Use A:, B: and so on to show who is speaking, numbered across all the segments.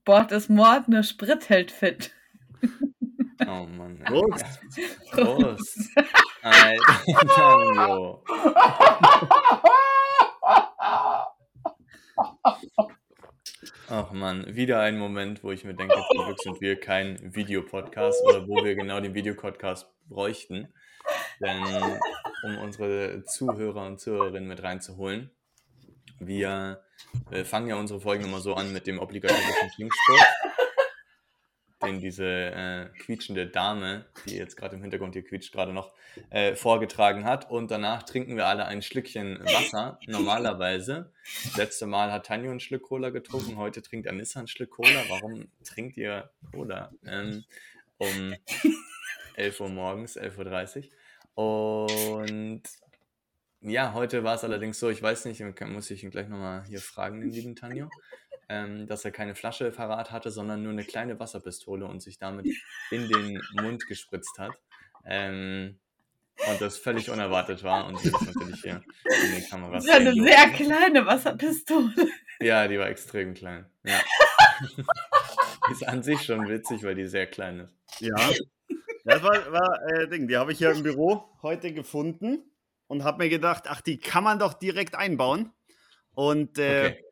A: Sport ist Mord, nur Sprit hält fit.
B: Oh Mann.
C: Prost.
B: Prost. Alter, Tanjo. Ach Mann, wieder ein Moment, wo ich mir denke, zum Glück sind wir kein Videopodcast oder wo wir genau den Videopodcast bräuchten. Denn um unsere Zuhörer und Zuhörerinnen mit reinzuholen, wir äh, fangen ja unsere Folgen immer so an mit dem obligatorischen Trinkspruch, den diese äh, quietschende Dame, die jetzt gerade im Hintergrund hier quietscht, gerade noch äh, vorgetragen hat. Und danach trinken wir alle ein Schlückchen Wasser, normalerweise. Das letzte Mal hat Tanja einen Schluck Cola getrunken, heute trinkt Anissa einen Schluck Cola. Warum trinkt ihr Cola? Ähm, um 11 Uhr morgens, 11.30 Uhr. Und ja, heute war es allerdings so, ich weiß nicht, muss ich ihn gleich nochmal hier fragen, den lieben Tanjo, ähm, dass er keine Flasche parat hatte, sondern nur eine kleine Wasserpistole und sich damit in den Mund gespritzt hat. Ähm, und das völlig unerwartet war und wir das natürlich hier in den Kameras
A: Das ist eine sehr
B: durften.
A: kleine Wasserpistole.
B: Ja, die war extrem klein. Ja. die ist an sich schon witzig, weil die sehr klein ist.
C: Ja. Das war, war äh, Ding. Die habe ich hier im Büro heute gefunden und habe mir gedacht, ach, die kann man doch direkt einbauen. Und äh,
B: Okay.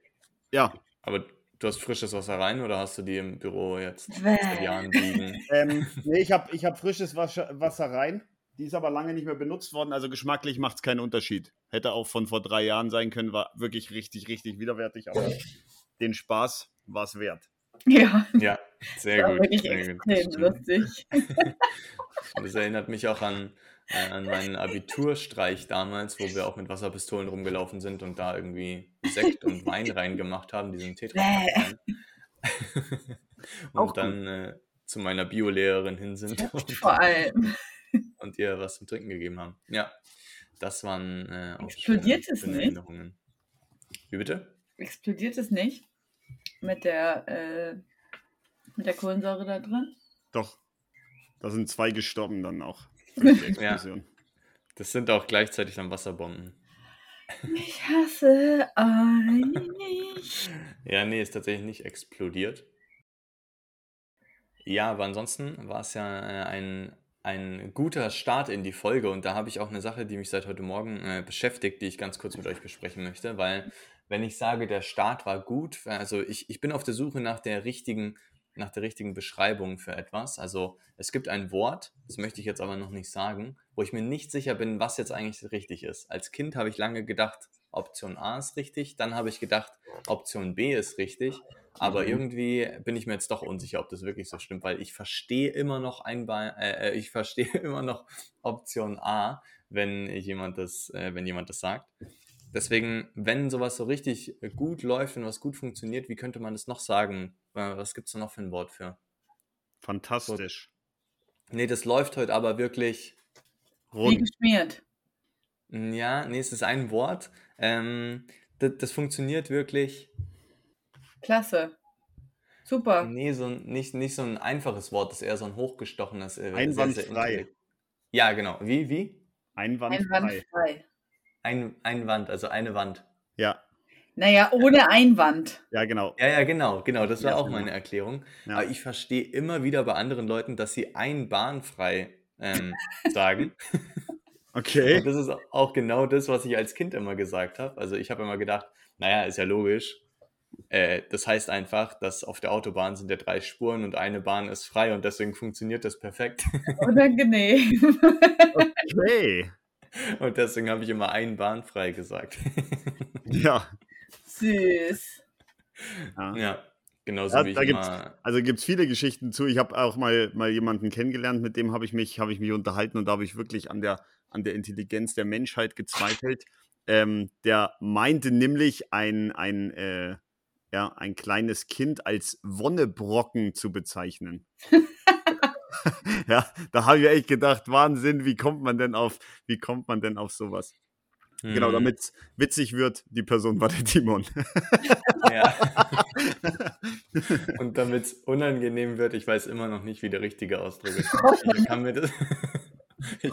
C: ja,
B: Aber du hast frisches Wasser rein oder hast du die im Büro jetzt seit Jahren liegen?
C: ähm, nee, ich habe ich hab frisches Wasser, Wasser rein. Die ist aber lange nicht mehr benutzt worden, also geschmacklich macht es keinen Unterschied. Hätte auch von vor drei Jahren sein können, war wirklich richtig, richtig widerwärtig, aber den Spaß war es wert.
A: Ja,
B: Ja, sehr gut.
A: wirklich
B: Sehr gut.
A: lustig.
B: Und Das erinnert mich auch an, äh, an meinen Abiturstreich damals, wo wir auch mit Wasserpistolen rumgelaufen sind und da irgendwie Sekt und Wein reingemacht haben, diesen Tetra.
C: Auch
B: und dann äh, zu meiner Biolehrerin hin sind und,
A: Vor allem.
B: und ihr was zum Trinken gegeben haben. Ja, das waren äh, auch
A: Explodiert
B: schöne,
A: es
B: schöne
A: nicht?
B: Erinnerungen. Wie bitte?
A: Explodiert es nicht mit der, äh, mit der Kohlensäure da drin?
C: Doch, da sind zwei gestorben dann auch. Explosion.
B: Das sind auch gleichzeitig dann Wasserbomben.
A: Ich hasse euch.
B: Ja, nee, ist tatsächlich nicht explodiert. Ja, aber ansonsten war es ja äh, ein, ein guter Start in die Folge und da habe ich auch eine Sache, die mich seit heute Morgen äh, beschäftigt, die ich ganz kurz mit euch besprechen möchte, weil wenn ich sage, der Start war gut, also ich, ich bin auf der Suche nach der richtigen, nach der richtigen Beschreibung für etwas. Also es gibt ein Wort, das möchte ich jetzt aber noch nicht sagen, wo ich mir nicht sicher bin, was jetzt eigentlich richtig ist. Als Kind habe ich lange gedacht, Option A ist richtig, dann habe ich gedacht, Option B ist richtig, aber
C: Mhm.
B: irgendwie bin ich mir jetzt doch unsicher, ob das wirklich so stimmt, weil ich verstehe immer noch ein Be äh, äh, ich verstehe immer noch Option A, wenn jemand das, äh, wenn jemand das sagt. Deswegen, wenn sowas so richtig gut läuft und was gut funktioniert, wie könnte man das noch sagen? Äh, Was gibt es da noch für ein Wort für?
C: Fantastisch.
B: Nee, das läuft heute aber wirklich.
A: Wie
C: Rund.
A: geschmiert.
B: mm, Ja, nee, es ist ein Wort. Ähm, das, das funktioniert wirklich.
A: Klasse. Super.
B: Nee, so ein, nicht, nicht so ein einfaches Wort, das ist eher so ein hochgestochenes. Äh,
C: Einwandfrei.
B: Ja, genau. Wie, wie?
C: Einwandfrei.
A: Einwandfrei.
B: Ein, ein Wand, also eine Wand.
C: Ja,
A: Naja, ohne Einwand.
C: ja, genau.
B: Ja, ja, genau, genau, das war
C: Ja,
B: auch
C: genau.
B: meine Erklärung.
C: Ja.
B: Aber ich verstehe immer wieder bei anderen Leuten, dass sie einbahnfrei ähm, sagen.
C: Okay.
B: Und das ist auch genau das, was ich als Kind immer gesagt habe. Also ich habe immer gedacht, naja, ist ja logisch. Äh, das heißt einfach, dass auf der Autobahn sind ja drei Spuren und eine Bahn ist frei und deswegen funktioniert das perfekt.
A: Unangenehm.
C: Okay.
B: Und deswegen habe ich immer einbahnfrei gesagt.
C: Ja.
A: Süß.
C: ja.
B: ja, genauso
C: Ja,
B: wie ich
C: da gibt's-
B: immer.
C: Also gibt es viele Geschichten zu. Ich habe auch mal, mal jemanden kennengelernt, mit dem habe ich, mich habe ich mich unterhalten und da habe ich wirklich an der, an der Intelligenz der Menschheit gezweifelt. Ähm, der meinte nämlich, ein, ein, äh, ja, ein kleines Kind als Wonnebrocken zu bezeichnen. ja, da habe ich echt gedacht, Wahnsinn, wie kommt man denn auf, wie kommt man denn auf sowas? Genau,
B: Hm,
C: damit es witzig wird, die Person war der Timon.
B: Ja. Und damit es unangenehm wird, ich weiß immer noch nicht, wie der richtige Ausdruck ist. Ich kann mir das. Ich.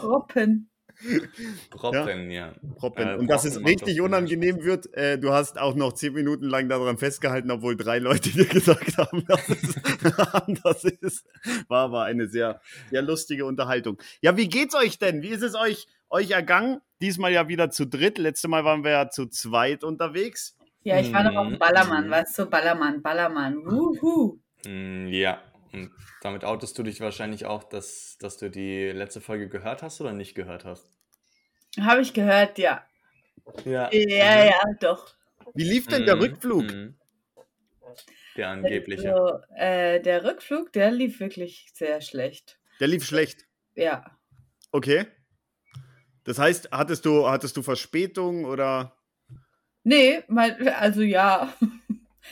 B: Proppen, ja.
C: Proppen.
B: Äh,
C: Und dass es richtig unangenehm wird, äh, du hast auch noch zehn Minuten lang daran festgehalten, obwohl drei Leute dir gesagt haben, dass es anders ist. War aber eine sehr, sehr lustige Unterhaltung. Ja, wie geht's euch denn? Wie ist es euch, euch ergangen? Diesmal ja wieder zu dritt. Letztes Mal waren wir ja zu zweit unterwegs.
A: Ja, ich war noch auf
B: Mhm.
A: Ballermann, weißt du, Ballermann, Ballermann. Wuhu.
B: Mm, Ja, und damit outest du dich wahrscheinlich auch, dass, dass du die letzte Folge gehört hast oder nicht gehört hast.
A: Habe ich gehört, ja.
B: Ja.
A: Ja, ja, doch.
C: Wie lief denn der
B: Mhm,
C: Rückflug?
B: mhm. Der angebliche.
A: Also, äh, der Rückflug, der lief wirklich sehr schlecht.
C: Der lief schlecht.
A: Ja.
C: Okay. Das heißt, hattest du, hattest du Verspätung oder?
A: Nee, mein, also ja.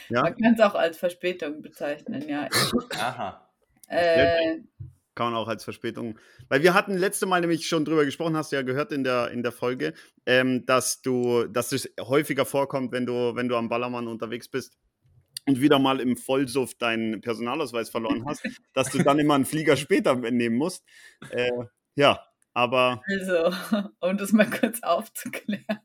C: Ja?
A: Man kann es auch als Verspätung bezeichnen, ja.
B: Aha.
A: Äh,
C: Kann man auch als Verspätung. Weil wir hatten letzte Mal nämlich schon drüber gesprochen, hast du ja gehört in der, in der Folge, ähm, dass du, dass es häufiger vorkommt, wenn du, wenn du am Ballermann unterwegs bist und wieder mal im Vollsuff deinen Personalausweis verloren hast, dass du dann immer einen Flieger später nehmen musst. Äh, ja, aber
A: also, um das mal kurz aufzuklären.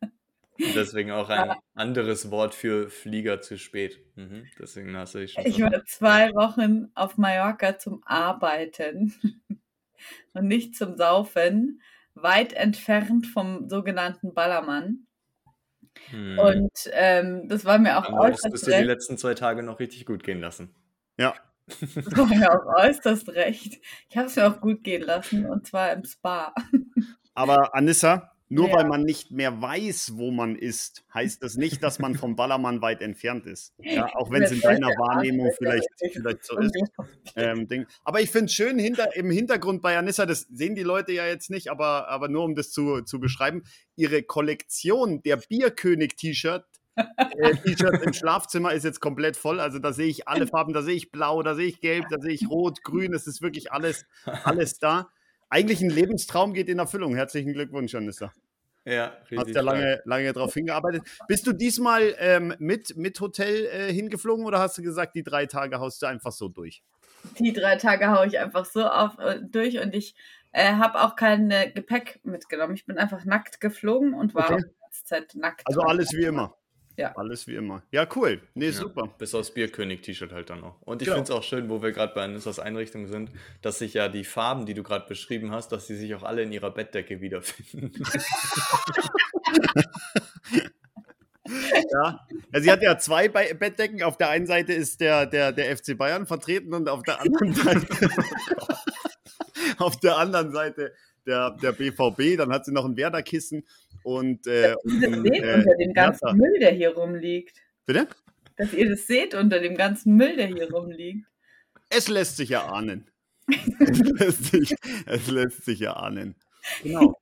B: Und deswegen auch ein anderes Wort für Flieger zu spät. Mhm. Deswegen hast du dich schon.
A: Ich war zwei Wochen auf Mallorca zum Arbeiten und nicht zum Saufen, weit entfernt vom sogenannten Ballermann.
B: Mhm.
A: Und ähm, das war mir auch
B: Dann musstest
A: äußerst
B: du die
A: recht.
B: letzten zwei Tage noch richtig gut gehen lassen.
C: ja,
A: Das war mir auch äußerst recht. Ich habe es mir auch gut gehen lassen und zwar im Spa.
C: aber Anissa, nur
A: Ja.
C: weil man nicht mehr weiß, wo man ist, heißt das nicht, dass man vom Ballermann weit entfernt ist. Ja, auch wenn es in deiner Wahrnehmung vielleicht, vielleicht so ist. ähm. Aber ich finde es schön hinter, im Hintergrund bei Anissa, das sehen die Leute ja jetzt nicht, aber, aber nur um das zu, zu beschreiben, ihre Kollektion der Bierkönig-T-Shirt. äh, T-Shirt im Schlafzimmer ist jetzt komplett voll. Also da sehe ich alle Farben, da sehe ich blau, da sehe ich gelb, da sehe ich rot, grün. Es ist wirklich alles, alles da. Eigentlich ein Lebenstraum geht in Erfüllung. Herzlichen Glückwunsch, Anissa.
B: Ja,
C: Hast
B: richtig.
C: ja
B: stark.
C: lange, lange darauf hingearbeitet. Bist du diesmal ähm, mit, mit Hotel äh, hingeflogen oder hast du gesagt, die drei Tage haust du einfach so durch?
A: Die drei Tage haue ich einfach so auf, äh, durch und ich äh, habe auch kein äh, Gepäck mitgenommen. Ich bin einfach nackt geflogen und war
C: Okay.
A: auch die ganze Zeit nackt.
C: Also alles wie immer.
A: Ja.
C: Alles wie immer. Ja, cool. Nee,
B: Ja,
C: super.
B: Bis aufs Bierkönig-T-Shirt halt dann noch. Und ich
C: Genau.
B: finde es auch schön, wo wir gerade bei Anissas Einrichtung sind, dass sich ja die Farben, die du gerade beschrieben hast, dass sie sich auch alle in ihrer Bettdecke wiederfinden.
C: Ja. ja. Sie hat ja zwei Be Bettdecken. Auf der einen Seite ist der, der, der FC Bayern vertreten und auf der anderen Seite, auf der anderen Seite der, der BVB. Dann hat sie noch ein Werder-Kissen und, äh,
A: Dass
C: und
A: ihr das
C: ein,
A: seht
C: äh,
A: unter dem ganzen
C: Hertha.
A: Müll, der hier rumliegt.
C: Bitte?
A: Dass ihr das seht unter dem ganzen Müll, der hier rumliegt.
C: Es lässt sich erahnen. es, lässt sich, es lässt sich erahnen. Genau.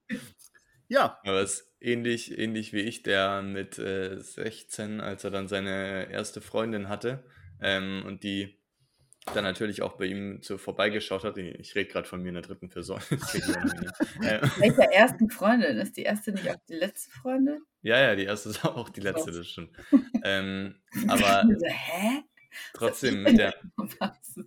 C: Ja,
B: Aber es ist ähnlich, ähnlich wie ich, der mit äh, 16, als er dann seine erste Freundin hatte ähm, und die dann natürlich auch bei ihm so vorbeigeschaut hat. Ich, rede gerade von mir in der dritten Person. Das kriegen wir noch hin. äh,
A: Welcher ersten Freundin? Ist die erste nicht auch die letzte Freundin?
B: ja, ja, die erste ist auch die letzte, das stimmt. Ähm, aber
A: so, hä?
B: trotzdem mit der,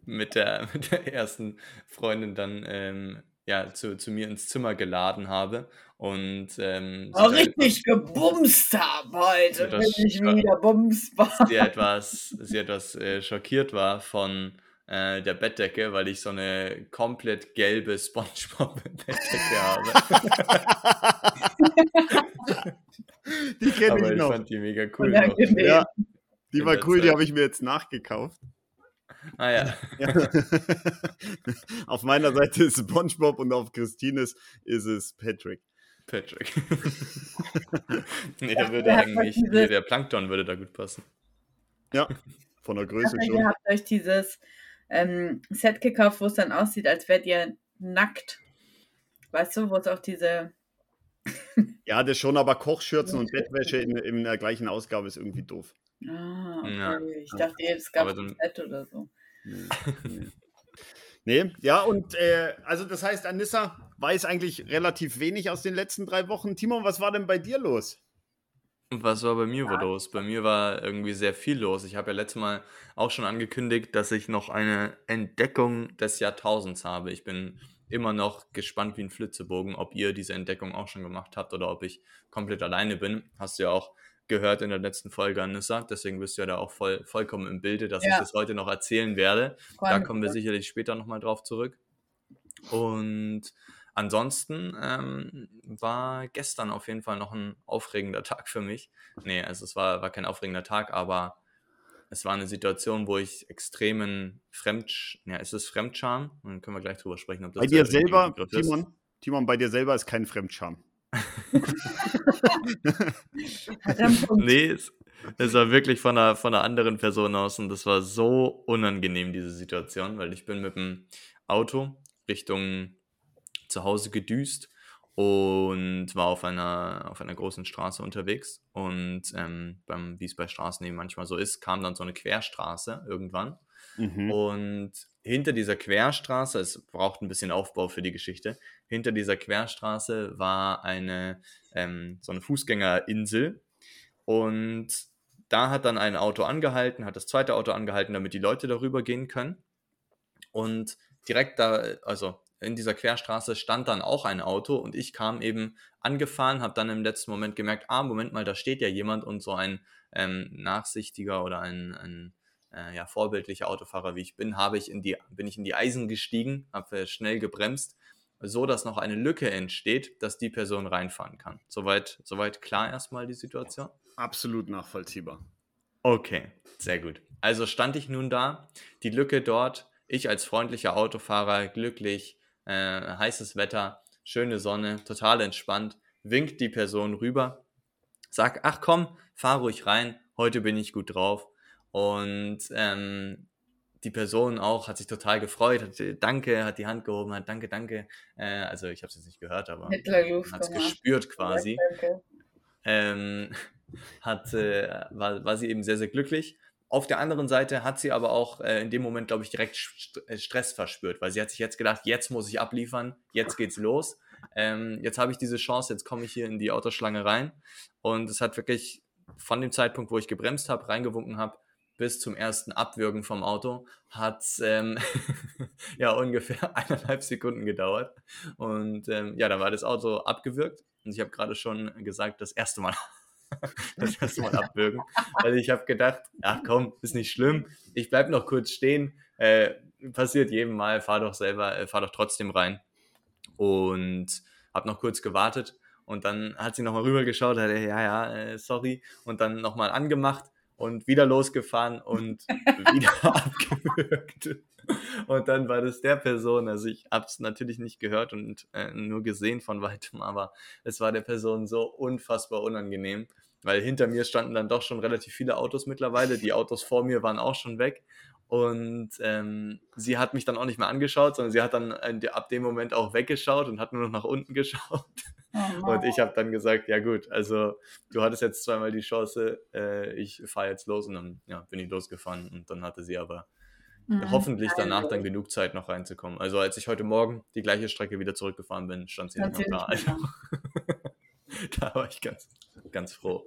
B: mit der, mit der ersten Freundin dann ähm, ja, zu, zu mir ins Zimmer geladen habe. Und ähm,
A: Oh,
B: da
A: richtig gebumst habe heute. Bin ich wieder bumsbar.
B: sie etwas, sie etwas äh, schockiert war von äh, der Bettdecke, weil ich so eine komplett gelbe Spongebob-Bettdecke habe.
C: die kenne
B: Aber
C: ich
B: ich
C: noch.
B: fand die mega cool.
C: Ja, die war cool, die habe ich mir jetzt nachgekauft.
B: Ah ja,
C: Ja. auf meiner Seite ist SpongeBob und auf Christines ist es Patrick.
B: Patrick. nee,
A: Ja,
B: da würde eigentlich,
A: diese-
B: hier, der Plankton würde da gut passen.
C: Ja, von der Größe schon.
A: ihr habt euch dieses ähm, Set gekauft, wo es dann aussieht, als wärt ihr nackt. Weißt du, wo es auch diese.
C: Ja, das schon, aber Kochschürzen und Bettwäsche in, in der gleichen Ausgabe ist irgendwie doof.
A: Ah, okay.
B: Ja.
A: Ich dachte, es gab ein Set oder so.
C: Nee, nee. nee ja, und äh, also das heißt, Anissa weiß eigentlich relativ wenig aus den letzten drei Wochen. Timon, was war denn bei dir los?
B: Was war bei mir wohl los? Bei mir war irgendwie sehr viel los. Ich habe ja letztes Mal auch schon angekündigt, dass ich noch eine Entdeckung des Jahrtausends habe. Ich bin immer noch gespannt wie ein Flitzebogen, ob ihr diese Entdeckung auch schon gemacht habt oder ob ich komplett alleine bin. Hast du ja auch gehört in der letzten Folge, Anissa. Deswegen bist du ja da auch voll, vollkommen im Bilde, dass ja. ich das heute noch erzählen werde. Da kommen wir sicherlich später nochmal drauf zurück. Und ansonsten ähm, war gestern auf jeden Fall noch ein aufregender Tag für mich. Nee, also es war, war kein aufregender Tag, aber es war eine Situation, wo ich extremen Fremd, ja, ist es Fremdscham? Dann können wir gleich drüber sprechen.
C: Ob das bei dir selber, Timon, Timon, bei dir selber ist kein Fremdscham.
B: nee, es, es, war wirklich von einer, von einer anderen Person aus und das war so unangenehm, diese Situation, weil ich bin mit dem Auto Richtung zu Hause gedüst und war auf einer, auf einer großen Straße unterwegs. Und ähm, wie es bei Straßen eben manchmal so ist, kam dann so eine Querstraße irgendwann. Mhm. Und hinter dieser Querstraße, es braucht ein bisschen Aufbau für die Geschichte, hinter dieser Querstraße war eine, ähm, so eine Fußgängerinsel. Und da hat dann ein Auto angehalten, hat das zweite Auto angehalten, damit die Leute darüber gehen können. Und direkt da, also in dieser Querstraße stand dann auch ein Auto und ich kam eben angefahren, habe dann im letzten Moment gemerkt, ah, Moment mal, da steht ja jemand und so ein ähm, nachsichtiger oder ein, ein äh, ja, vorbildlicher Autofahrer, wie ich bin, habe ich in die, bin ich in die Eisen gestiegen, habe schnell gebremst, so dass noch eine Lücke entsteht, dass die Person reinfahren kann. Soweit, soweit klar erstmal die Situation?
C: Absolut nachvollziehbar.
B: Okay, sehr gut. Also stand ich nun da, die Lücke dort, ich als freundlicher Autofahrer, glücklich, äh, heißes Wetter, schöne Sonne, total entspannt, winkt die Person rüber, sag, ach komm, fahr ruhig rein, heute bin ich gut drauf. Und ähm, die Person auch hat sich total gefreut, hat danke, hat die Hand gehoben, hat danke, danke. Äh, also ich habe es jetzt nicht gehört, aber hat es gespürt quasi. Ähm, hat, äh, war, war sie eben sehr, sehr glücklich. Auf der anderen Seite hat sie aber auch äh, in dem Moment, glaube ich, direkt St äh, Stress verspürt, weil sie hat sich jetzt gedacht, jetzt muss ich abliefern, jetzt geht's los. Ähm, jetzt habe ich diese Chance, jetzt komme ich hier in die Autoschlange rein. Und es hat wirklich von dem Zeitpunkt, wo ich gebremst habe, reingewunken habe, bis zum ersten Abwürgen vom Auto hat ähm, ja ungefähr eineinhalb Sekunden gedauert. Und ähm, ja, dann war das Auto abgewürgt. Und ich habe gerade schon gesagt, das erste Mal das erste Mal abwürgen. Weil ich habe gedacht, ach komm, ist nicht schlimm. Ich bleibe noch kurz stehen. Äh, passiert jedem Mal, fahr doch selber, äh, fahr doch trotzdem rein. Und habe noch kurz gewartet. Und dann hat sie nochmal rübergeschaut, hat, ja, ja, äh, sorry. Und dann nochmal angemacht und wieder losgefahren und wieder abgewürgt. Und dann war das der Person, also ich habe es natürlich nicht gehört und äh, nur gesehen von weitem, aber es war der Person so unfassbar unangenehm, weil hinter mir standen dann doch schon relativ viele Autos mittlerweile. Die Autos vor mir waren auch schon weg. Und ähm, sie hat mich dann auch nicht mehr angeschaut, sondern sie hat dann ab dem Moment auch weggeschaut und hat nur noch nach unten geschaut. Oh, und ich habe dann gesagt, ja gut, also du hattest jetzt zweimal die Chance, äh, ich fahre jetzt los und dann ja, bin ich losgefahren und dann hatte sie aber mhm, hoffentlich danach dann genug Zeit noch reinzukommen. Also als ich heute Morgen die gleiche Strecke wieder zurückgefahren bin, stand sie nicht noch da. Also, da war ich ganz, ganz froh.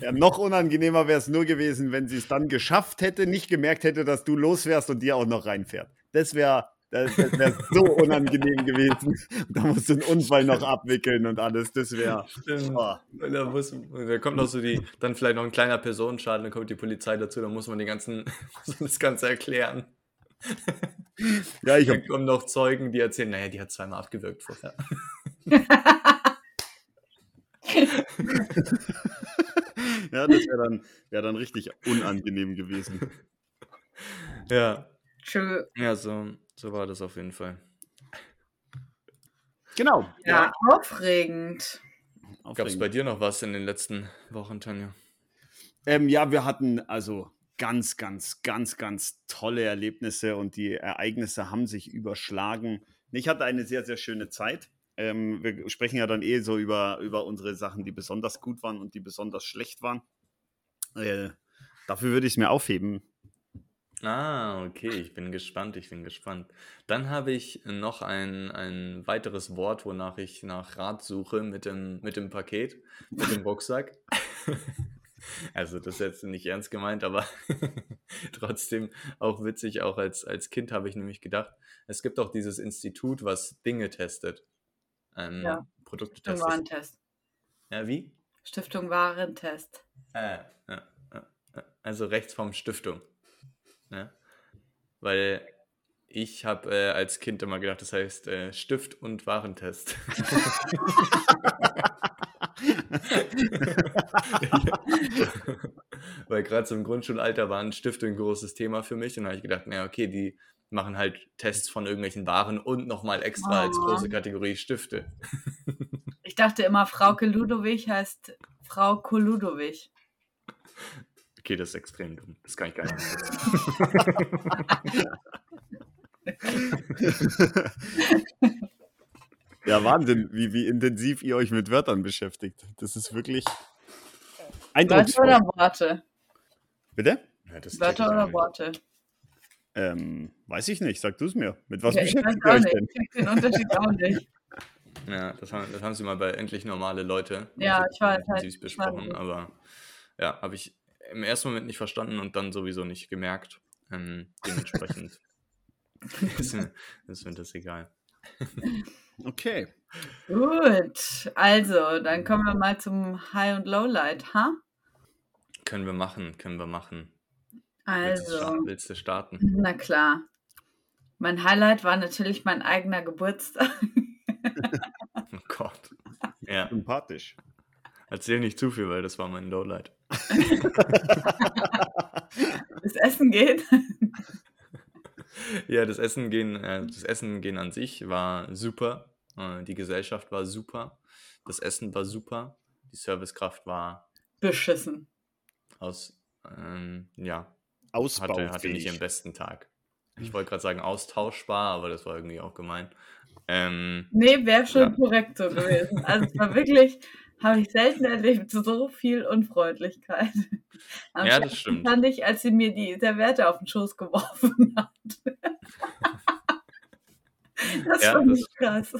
C: Ja, noch unangenehmer wäre es nur gewesen, wenn sie es dann geschafft hätte, nicht gemerkt hätte, dass du los wärst und dir auch noch reinfährt. Das wäre das, das wäre so unangenehm gewesen. Da musst du einen Unfall noch abwickeln und alles. Das wäre.
B: Oh. Da, muss, da kommt noch so die, dann vielleicht noch ein kleiner Personenschaden, dann kommt die Polizei dazu, dann muss man die ganzen, das Ganze erklären. Ja, ich habe. kommen noch Zeugen, die erzählen, naja, die hat zweimal abgewirkt vorher.
C: ja, das wäre dann, wär dann richtig unangenehm gewesen.
B: Ja. True. Ja, so, so war das auf jeden Fall.
C: Genau.
A: Ja, ja. aufregend.
B: Gab es bei dir noch was in den letzten Wochen, Tanja?
C: Ähm, ja, wir hatten also ganz, ganz, ganz, ganz tolle Erlebnisse und die Ereignisse haben sich überschlagen. Ich hatte eine sehr, sehr schöne Zeit. Ähm, wir sprechen ja dann eh so über, über unsere Sachen, die besonders gut waren und die besonders schlecht waren. Äh, dafür würde ich es mir aufheben.
B: Ah, okay, ich bin gespannt, ich bin gespannt. Dann habe ich noch ein, ein weiteres Wort, wonach ich nach Rat suche mit dem, mit dem Paket, mit dem Rucksack. Also das ist jetzt nicht ernst gemeint, aber trotzdem auch witzig, auch als, als Kind habe ich nämlich gedacht, es gibt auch dieses Institut, was Dinge testet. Ähm,
A: Ja.
B: Produkte
A: Stiftung. Warentest.
B: Ja, wie?
A: Stiftung Warentest.
B: Äh, ja, ja, ja. Also rechts vom Stiftung. Ja? Weil ich habe äh, als Kind immer gedacht, das heißt äh, Stift und Warentest. Weil gerade so im Grundschulalter war ein Stift ein großes Thema für mich und da habe ich gedacht, naja, okay, die machen halt Tests von irgendwelchen Waren und nochmal extra als
A: Oh.
B: große Kategorie Stifte.
A: Ich dachte immer, Frauke Ludowig heißt Frau Koludowig.
B: Okay, das ist extrem dumm. Das kann ich gar nicht mehr
C: ja, Wahnsinn, wie, wie intensiv ihr euch mit Wörtern beschäftigt. Das ist wirklich
A: Wörter
C: eindrucksvoll.
A: oder Worte?
C: Bitte?
B: Ja, ich
A: Wörter oder. Worte?
C: Ähm, weiß ich nicht, sag du es mir. Mit was
A: Ja, ich weiß
C: beschäftigt ihr euch
A: nicht.
C: denn?
A: Ich den Unterschied auch nicht.
B: Ja, das haben, das haben sie mal bei Endlich Normale Leute.
A: Ja,
B: also
A: ich weiß,
B: intensiv
A: halt,
B: besprochen,
A: weiß.
B: aber ja, habe ich im ersten Moment nicht verstanden und dann sowieso nicht gemerkt. Ähm, dementsprechend ist, mir, ist mir das egal.
C: Okay.
A: Gut, also, dann kommen wir mal zum High- und Lowlight, ha?
B: Können wir machen, können wir machen. Willst du,
A: Also,
B: sta- willst du starten?
A: na klar. Mein Highlight war natürlich mein eigener Geburtstag.
B: Oh Gott. Ja,
C: Sympathisch.
B: erzähl nicht zu viel, weil das war mein Lowlight.
A: Das Essen geht.
B: Ja, das Essen gehen, äh, das Essen gehen an sich war super. Äh, die Gesellschaft war super. Das Essen war super. Die Servicekraft war
A: Beschissen.
B: aus, ähm, ja, hatte,
C: Ausbaufähig.
B: hatte nicht ihren besten Tag. Ich wollte gerade sagen austauschbar, aber das war irgendwie auch gemein. Ähm,
A: Nee, wäre schon
B: Ja.
A: korrekt so gewesen. Also es war wirklich, habe ich selten erlebt, so viel Unfreundlichkeit. Am
B: Ja, das stimmt.
A: fand ich, als sie mir die Serviette auf den Schoß geworfen hat. Das
B: Ja,
A: fand
B: das-
A: ich krass.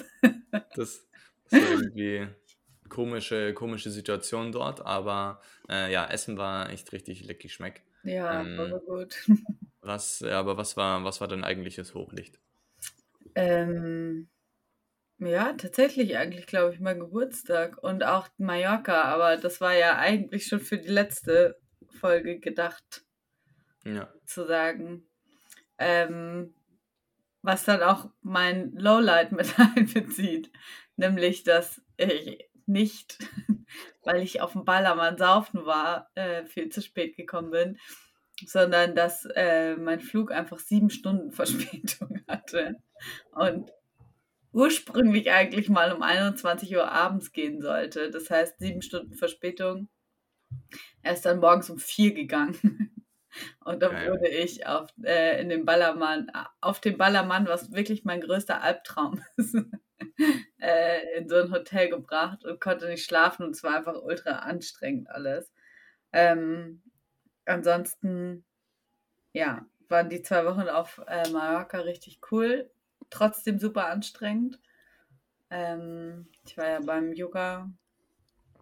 B: das, das war irgendwie komische, komische Situation dort, aber äh, ja, Essen war echt richtig leckig schmeck.
A: Ja,
B: Ähm,
A: war gut.
B: Was, aber was war, was war dein eigentliches Hochlicht?
A: Ähm, ja, tatsächlich eigentlich, glaube ich, mein Geburtstag und auch Mallorca, aber das war ja eigentlich schon für die letzte Folge gedacht.
B: Ja.
A: zu sagen. Ähm, was dann auch mein Lowlight mit einbezieht. Nämlich, dass ich nicht, weil ich auf dem Ballermann saufen war, äh, viel zu spät gekommen bin, sondern dass äh, mein Flug einfach sieben Stunden Verspätung hatte. Und ursprünglich eigentlich mal um 21 Uhr abends gehen sollte. Das heißt, sieben Stunden Verspätung. Er ist dann morgens um vier gegangen. Und dann wurde ich auf, äh, in dem Ballermann, auf dem Ballermann, was wirklich mein größter Albtraum ist, äh, in so ein Hotel gebracht und konnte nicht schlafen und es war einfach ultra anstrengend alles. Ähm, ansonsten, ja, waren die zwei Wochen auf äh, Mallorca richtig cool, trotzdem super anstrengend. Ähm, ich war ja beim Yoga,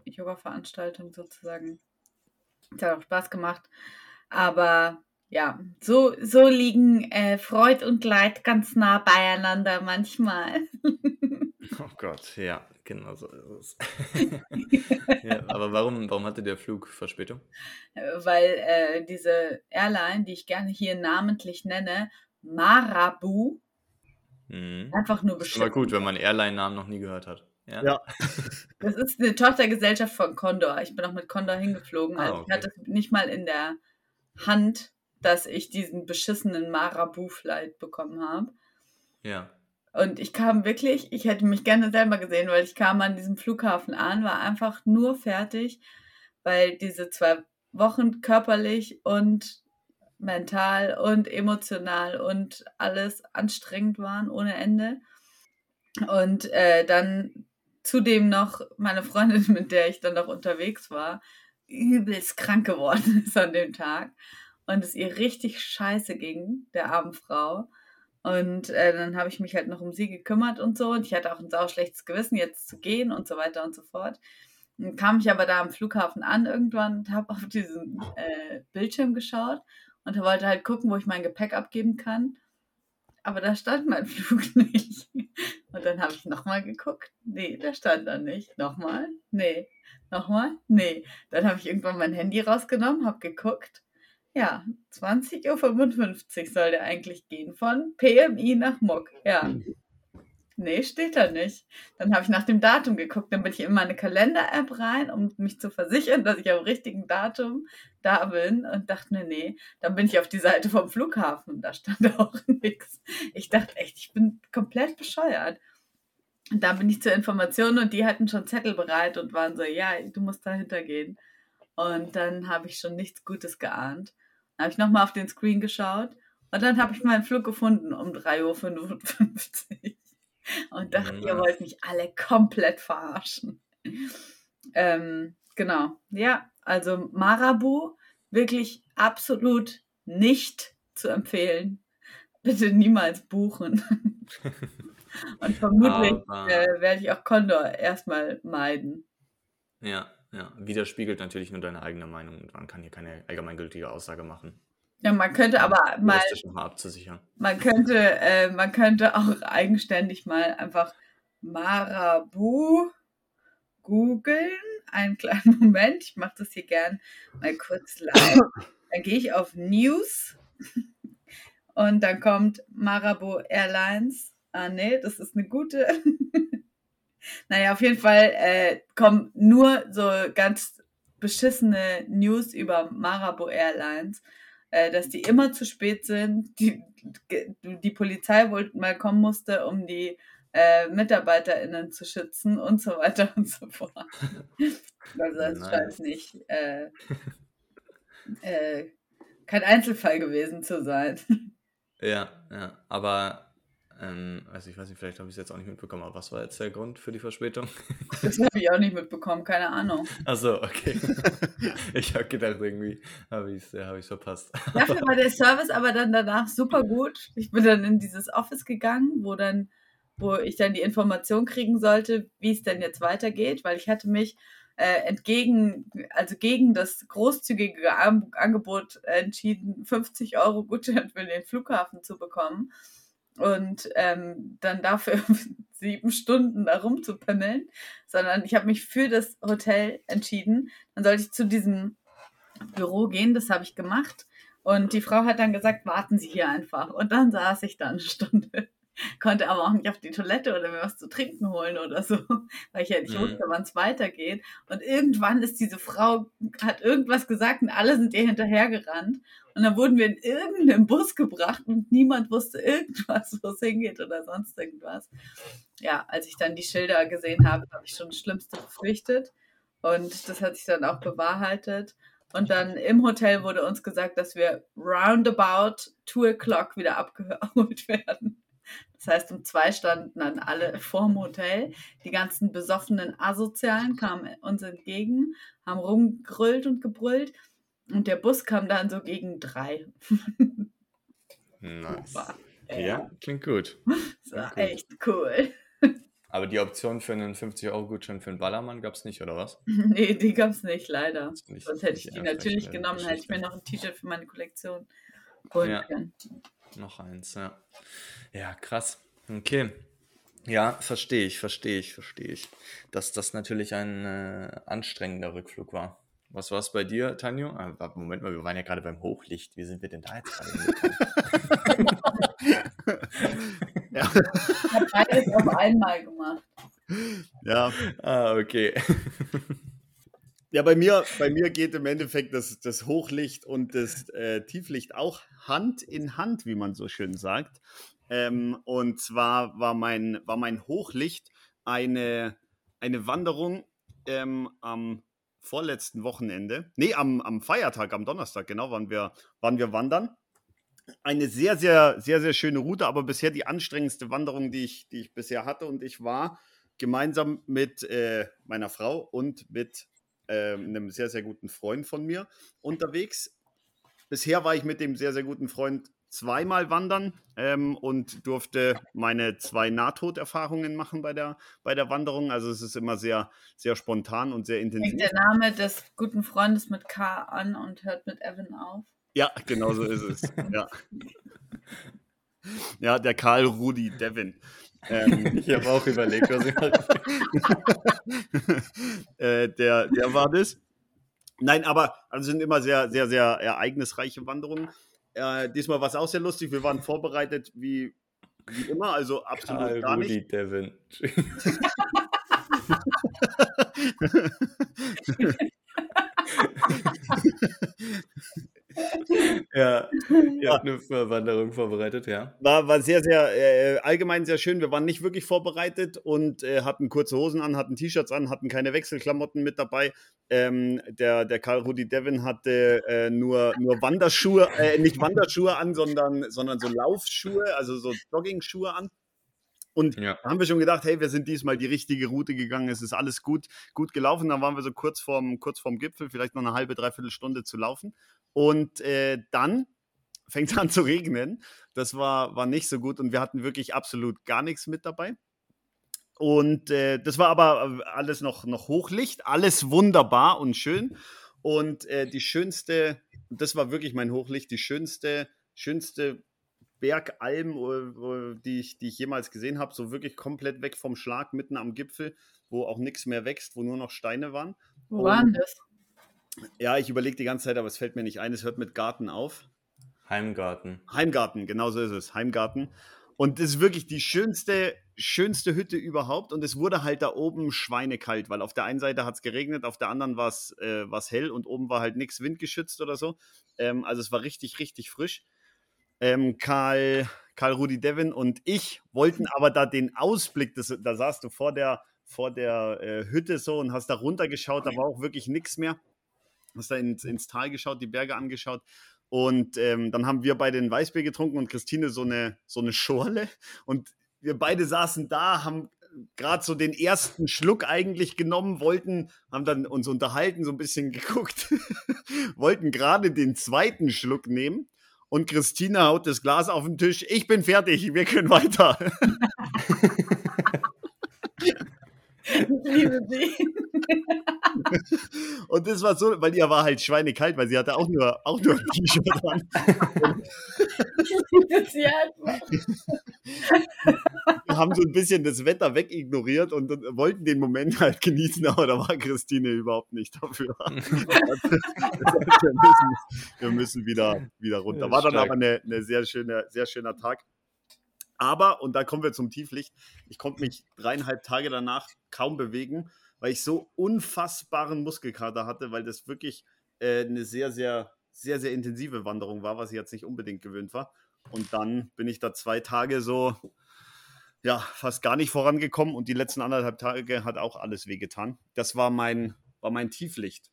A: Yoga-Veranstaltung sozusagen. Es hat auch Spaß gemacht. Aber ja, so, so liegen äh, Freud und Leid ganz nah beieinander manchmal.
B: Oh Gott, ja, genau so ist es. ja, aber warum, warum hatte der Flug Verspätung?
A: Weil äh, diese Airline, die ich gerne hier namentlich nenne, Marabu,
B: Mhm.
A: einfach nur beschissen.
B: gut, wenn man Airline-Namen noch nie gehört hat. Ja.
C: Ja.
A: Das ist eine Tochtergesellschaft von Condor. Ich bin auch mit Condor hingeflogen.
B: Ah,
A: Also ich
B: okay.
A: hatte es nicht mal in der Hand, dass ich diesen beschissenen Marabu-Flight bekommen habe.
B: ja.
A: Und ich kam wirklich, ich hätte mich gerne selber gesehen, weil ich kam an diesem Flughafen an, war einfach nur fertig, weil diese zwei Wochen körperlich und mental und emotional und alles anstrengend waren ohne Ende. Und äh, dann zudem noch meine Freundin, mit der ich dann noch unterwegs war, übelst krank geworden ist an dem Tag und es ihr richtig scheiße ging, der armen Frau. Und äh, dann habe ich mich halt noch um sie gekümmert und so. Und ich hatte auch ein sau schlechtes Gewissen, jetzt zu gehen und so weiter und so fort. Dann kam ich aber da am Flughafen an irgendwann und habe auf diesen äh, Bildschirm geschaut und wollte halt gucken, wo ich mein Gepäck abgeben kann. Aber da stand mein Flug nicht. Und dann habe ich nochmal geguckt. Nee, da stand da nicht. Nochmal? Nee. Nochmal? Nee. Dann habe ich irgendwann mein Handy rausgenommen, habe geguckt. Ja, 20.55 Uhr soll der eigentlich gehen von PMI nach Muck. Ja. Nee, steht da nicht. Dann habe ich nach dem Datum geguckt, dann bin ich in meine Kalender-App rein, um mich zu versichern, dass ich am richtigen Datum da bin und dachte mir, nee, dann bin ich auf die Seite vom Flughafen, da stand auch nichts. Ich dachte echt, ich bin komplett bescheuert. Und da bin ich zur Information und die hatten schon Zettel bereit und waren so, ja, du musst dahinter gehen. Und dann habe ich schon nichts Gutes geahnt. Dann habe ich nochmal auf den Screen geschaut und dann habe ich meinen Flug gefunden um 3.55 Uhr und dachte, ja. ihr wollt mich alle komplett verarschen. Ähm, genau, ja, also Marabu wirklich absolut nicht zu empfehlen. Bitte niemals buchen. Und vermutlich äh, werde ich auch Condor erstmal meiden.
B: Ja, ja. Widerspiegelt natürlich nur deine eigene Meinung. Man kann hier keine allgemeingültige Aussage machen.
A: Ja, man könnte aber mal, man könnte, äh, man könnte auch eigenständig mal einfach Marabu googeln. Einen kleinen Moment, ich mache das hier gern mal kurz live. Dann gehe ich auf News und dann kommt Marabu Airlines. Ah, nee, das ist eine gute. naja, auf jeden Fall äh, kommen nur so ganz beschissene News über Marabu Airlines äh, dass die immer zu spät sind, die, die Polizei wohl mal kommen musste, um die äh, MitarbeiterInnen zu schützen und so weiter und so fort. Also das nice. scheint nicht äh, äh, kein Einzelfall gewesen zu sein.
B: Ja, ja, aber ähm, also ich weiß nicht, vielleicht habe ich es jetzt auch nicht mitbekommen, aber was war jetzt der Grund für die Verspätung?
A: Das habe ich auch nicht mitbekommen, keine Ahnung.
B: Achso, okay. ich habe gedacht, irgendwie habe ich es ja, hab verpasst.
A: Dafür war der Service aber dann danach super gut. Ich bin dann in dieses Office gegangen, wo dann, wo ich dann die Information kriegen sollte, wie es denn jetzt weitergeht, weil ich hatte mich äh, entgegen, also gegen das großzügige Angebot entschieden, 50 Euro Gutschein für den Flughafen zu bekommen und ähm, dann dafür sieben Stunden da rumzupimmeln, sondern ich habe mich für das Hotel entschieden. Dann sollte ich zu diesem Büro gehen, das habe ich gemacht. Und die Frau hat dann gesagt, warten Sie hier einfach. Und dann saß ich da eine Stunde konnte aber auch nicht auf die Toilette oder mir was zu trinken holen oder so, weil ich ja nicht mhm. wusste, wann es weitergeht. Und irgendwann ist diese Frau, hat irgendwas gesagt und alle sind ihr hinterhergerannt. Und dann wurden wir in irgendeinen Bus gebracht und niemand wusste irgendwas, wo es hingeht oder sonst irgendwas. Ja, als ich dann die Schilder gesehen habe, habe ich schon das Schlimmste befürchtet. Und das hat sich dann auch bewahrheitet. Und dann im Hotel wurde uns gesagt, dass wir roundabout two o'clock wieder abgeholt werden. Das heißt, um zwei standen dann alle vorm Hotel. Die ganzen besoffenen Asozialen kamen uns entgegen, haben rumgegrüllt und gebrüllt. Und der Bus kam dann so gegen drei.
B: nice. Ja, klingt gut.
A: Das war klingt echt cool.
B: Aber die Option für einen 50-Euro-Gutschein für einen Ballermann gab es nicht, oder was?
A: nee, die gab es nicht, leider. Nicht, Sonst hätte ich die natürlich genommen, hätte ich mir noch ein T-Shirt für meine Kollektion holen ja. können.
B: Noch eins, ja. Ja, krass. Okay. Ja, verstehe ich, verstehe ich, verstehe ich. Dass das natürlich ein äh, anstrengender Rückflug war. Was war es bei dir, Tanjo? Ah, Moment mal, wir waren ja gerade beim Hochlicht. Wie sind wir denn da jetzt gerade
A: ja. Ich habe beides auf einmal gemacht.
C: Ja.
B: Ah, okay.
C: Ja, bei mir, bei mir geht im Endeffekt das, das Hochlicht und das äh, Tieflicht auch Hand in Hand, wie man so schön sagt. Ähm, und zwar war mein, war mein Hochlicht eine, eine Wanderung ähm, am vorletzten Wochenende. Nee, am, am Feiertag, am Donnerstag, genau, waren wir, waren wir wandern. Eine sehr, sehr, sehr, sehr schöne Route, aber bisher die anstrengendste Wanderung, die ich, die ich bisher hatte. Und ich war gemeinsam mit äh, meiner Frau und mit äh, einem sehr, sehr guten Freund von mir unterwegs. Bisher war ich mit dem sehr, sehr guten Freund zweimal wandern ähm, und durfte meine zwei Nahtoderfahrungen machen bei der, bei der Wanderung. Also es ist immer sehr, sehr spontan und sehr intensiv.
A: Fängt der Name des guten Freundes mit K an und hört mit Evan auf.
C: Ja, genau so ist es. ja. ja, der Karl Rudi Devin.
B: Ähm, ich habe auch überlegt, was ich halt
C: äh, der, der war das. Nein, aber also sind immer sehr, sehr, sehr ereignisreiche Wanderungen. Äh, diesmal war es auch sehr lustig. Wir waren vorbereitet wie, wie immer, also absolut Karl gar Rudi nicht. Devin.
B: ja, ihr habt eine Wanderung vorbereitet, ja.
C: War, war sehr, sehr äh, allgemein sehr schön. Wir waren nicht wirklich vorbereitet und äh, hatten kurze Hosen an, hatten T-Shirts an, hatten keine Wechselklamotten mit dabei. Ähm, der, der Karl Rudi Devin hatte äh, nur, nur Wanderschuhe, äh, nicht Wanderschuhe an, sondern, sondern so Laufschuhe, also so Jogging-Schuhe an. Und ja. da haben wir schon gedacht, hey, wir sind diesmal die richtige Route gegangen, es ist alles gut, gut gelaufen. Dann waren wir so kurz vorm, kurz vorm Gipfel, vielleicht noch eine halbe, dreiviertel Stunde zu laufen. Und äh, dann fängt es an zu regnen. Das war, war nicht so gut und wir hatten wirklich absolut gar nichts mit dabei. Und äh, das war aber alles noch, noch Hochlicht, alles wunderbar und schön. Und äh, die schönste, das war wirklich mein Hochlicht, die schönste, schönste Bergalm, äh, die ich, die ich jemals gesehen habe, so wirklich komplett weg vom Schlag, mitten am Gipfel, wo auch nichts mehr wächst, wo nur noch Steine waren.
A: Wo waren das?
C: Ja, ich überlege die ganze Zeit, aber es fällt mir nicht ein. Es hört mit Garten auf.
B: Heimgarten.
C: Heimgarten, genau so ist es. Heimgarten. Und das ist wirklich die schönste, schönste Hütte überhaupt. Und es wurde halt da oben schweinekalt, weil auf der einen Seite hat es geregnet, auf der anderen war es äh, hell und oben war halt nichts windgeschützt oder so. Ähm, also es war richtig, richtig frisch ähm, Karl, Karl Rudi Devin und ich wollten aber da den Ausblick, das, da saßt du vor der, vor der äh, Hütte so und hast da runtergeschaut, da war auch wirklich nichts mehr. Hast da ins, ins Tal geschaut, die Berge angeschaut. Und ähm, dann haben wir beide ein Weißbier getrunken und Christine so eine, so eine Schorle. Und wir beide saßen da, haben gerade so den ersten Schluck eigentlich genommen, wollten, haben dann uns unterhalten, so ein bisschen geguckt, wollten gerade den zweiten Schluck nehmen und Christina haut das Glas auf den Tisch. Ich bin fertig, wir können weiter. liebe sie. Und das war so, weil ihr war halt schweinekalt, weil sie hatte auch nur, auch nur ein T-Shirt an. Wir haben so ein bisschen das Wetter wegignoriert und wollten den Moment halt genießen, aber da war Christine überhaupt nicht dafür. wir, müssen, wir müssen wieder, wieder runter. War dann aber eine, eine sehr, schöne, sehr schöner Tag. Aber, und da kommen wir zum Tieflicht, ich konnte mich dreieinhalb Tage danach kaum bewegen, weil ich so unfassbaren Muskelkater hatte, weil das wirklich äh, eine sehr, sehr, sehr, sehr intensive Wanderung war, was ich jetzt nicht unbedingt gewöhnt war. Und dann bin ich da zwei Tage so, ja, fast gar nicht vorangekommen und die letzten anderthalb Tage hat auch alles wehgetan. Das war mein, war mein Tieflicht.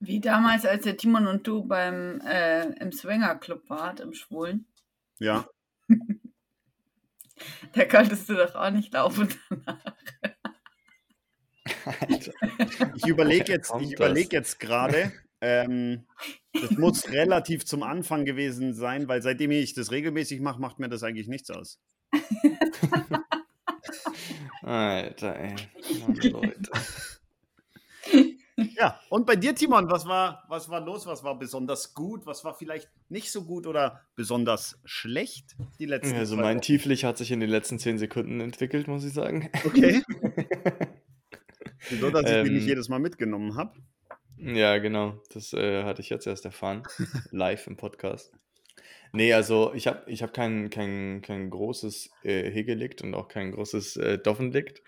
A: Wie damals, als der Timon und du beim äh, im Swinger Club wart, im Schwulen.
C: Ja.
A: Da konntest du doch auch nicht laufen danach.
C: Alter. Ich überlege jetzt, überleg jetzt gerade, ähm, das muss relativ zum Anfang gewesen sein, weil seitdem ich das regelmäßig mache, macht mir das eigentlich nichts aus.
B: Alter, ey. Mann, Leute.
C: Ja, und bei dir, Timon, was war, was war los? Was war besonders gut? Was war vielleicht nicht so gut oder besonders schlecht die letzten
B: Also mein? Tieflich hat sich in den letzten zehn Sekunden entwickelt, muss ich sagen.
C: Okay. Wieso, dass ich ähm, mich nicht jedes Mal mitgenommen habe?
B: Ja, genau. Das äh, hatte ich jetzt erst erfahren. Live im Podcast. Nee, also ich habe ich hab kein, kein, kein großes äh, Hegelikt und auch kein großes äh, Doffenlikt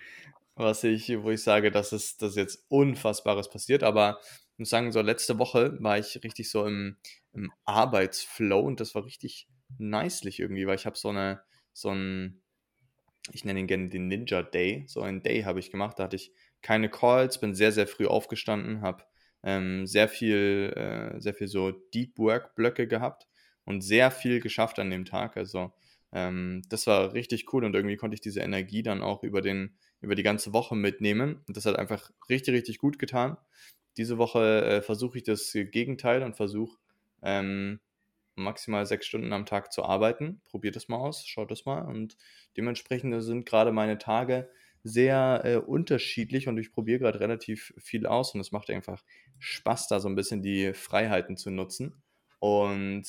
B: was ich, wo ich sage, dass es dass jetzt Unfassbares passiert. Aber ich muss sagen, so letzte Woche war ich richtig so im, im Arbeitsflow und das war richtig nicely irgendwie, weil ich habe so eine, so ein, ich nenne ihn gerne den Ninja Day, so ein Day habe ich gemacht, da hatte ich keine Calls, bin sehr, sehr früh aufgestanden, habe ähm, sehr viel, äh, sehr viel so Deep Work Blöcke gehabt und sehr viel geschafft an dem Tag. Also ähm, das war richtig cool und irgendwie konnte ich diese Energie dann auch über den über die ganze Woche mitnehmen. Und das hat einfach richtig, richtig gut getan. Diese Woche äh, versuche ich das Gegenteil und versuche ähm, maximal sechs Stunden am Tag zu arbeiten. Probiert das mal aus, schaut das mal. Und dementsprechend sind gerade meine Tage sehr äh, unterschiedlich und ich probiere gerade relativ viel aus und es macht einfach Spaß, da so ein bisschen die Freiheiten zu nutzen. Und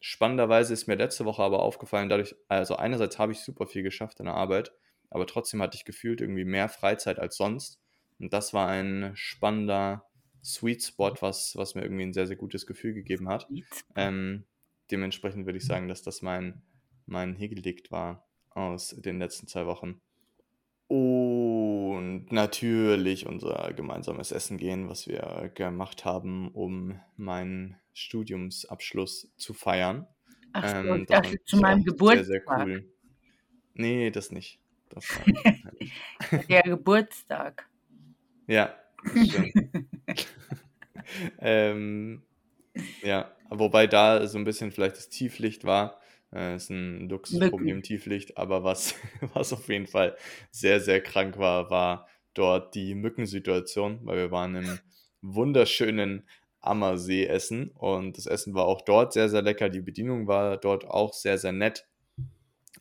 B: spannenderweise ist mir letzte Woche aber aufgefallen, dadurch, also einerseits habe ich super viel geschafft in der Arbeit, aber trotzdem hatte ich gefühlt irgendwie mehr Freizeit als sonst. Und das war ein spannender Sweet Spot, was, was mir irgendwie ein sehr, sehr gutes Gefühl gegeben hat. Ähm, dementsprechend würde ich sagen, dass das mein, mein Hegelikt war aus den letzten zwei Wochen. Und natürlich unser gemeinsames Essen gehen, was wir gemacht haben, um meinen Studiumsabschluss zu feiern.
A: Ach so,
B: Ähm, das
A: zu meinem
B: auch sehr,
A: Geburtstag.
B: sehr cool. Nee, das nicht. Das.
A: Der Geburtstag.
B: Ja, ähm, ja, wobei da so ein bisschen vielleicht das Tieflicht war. Äh, ist ein Luxusproblem. Tieflicht, aber was, was auf jeden Fall sehr, sehr krank war, war dort die Mückensituation, weil wir waren im wunderschönen Ammersee essen und das Essen war auch dort sehr, sehr lecker. Die Bedienung war dort auch sehr, sehr nett.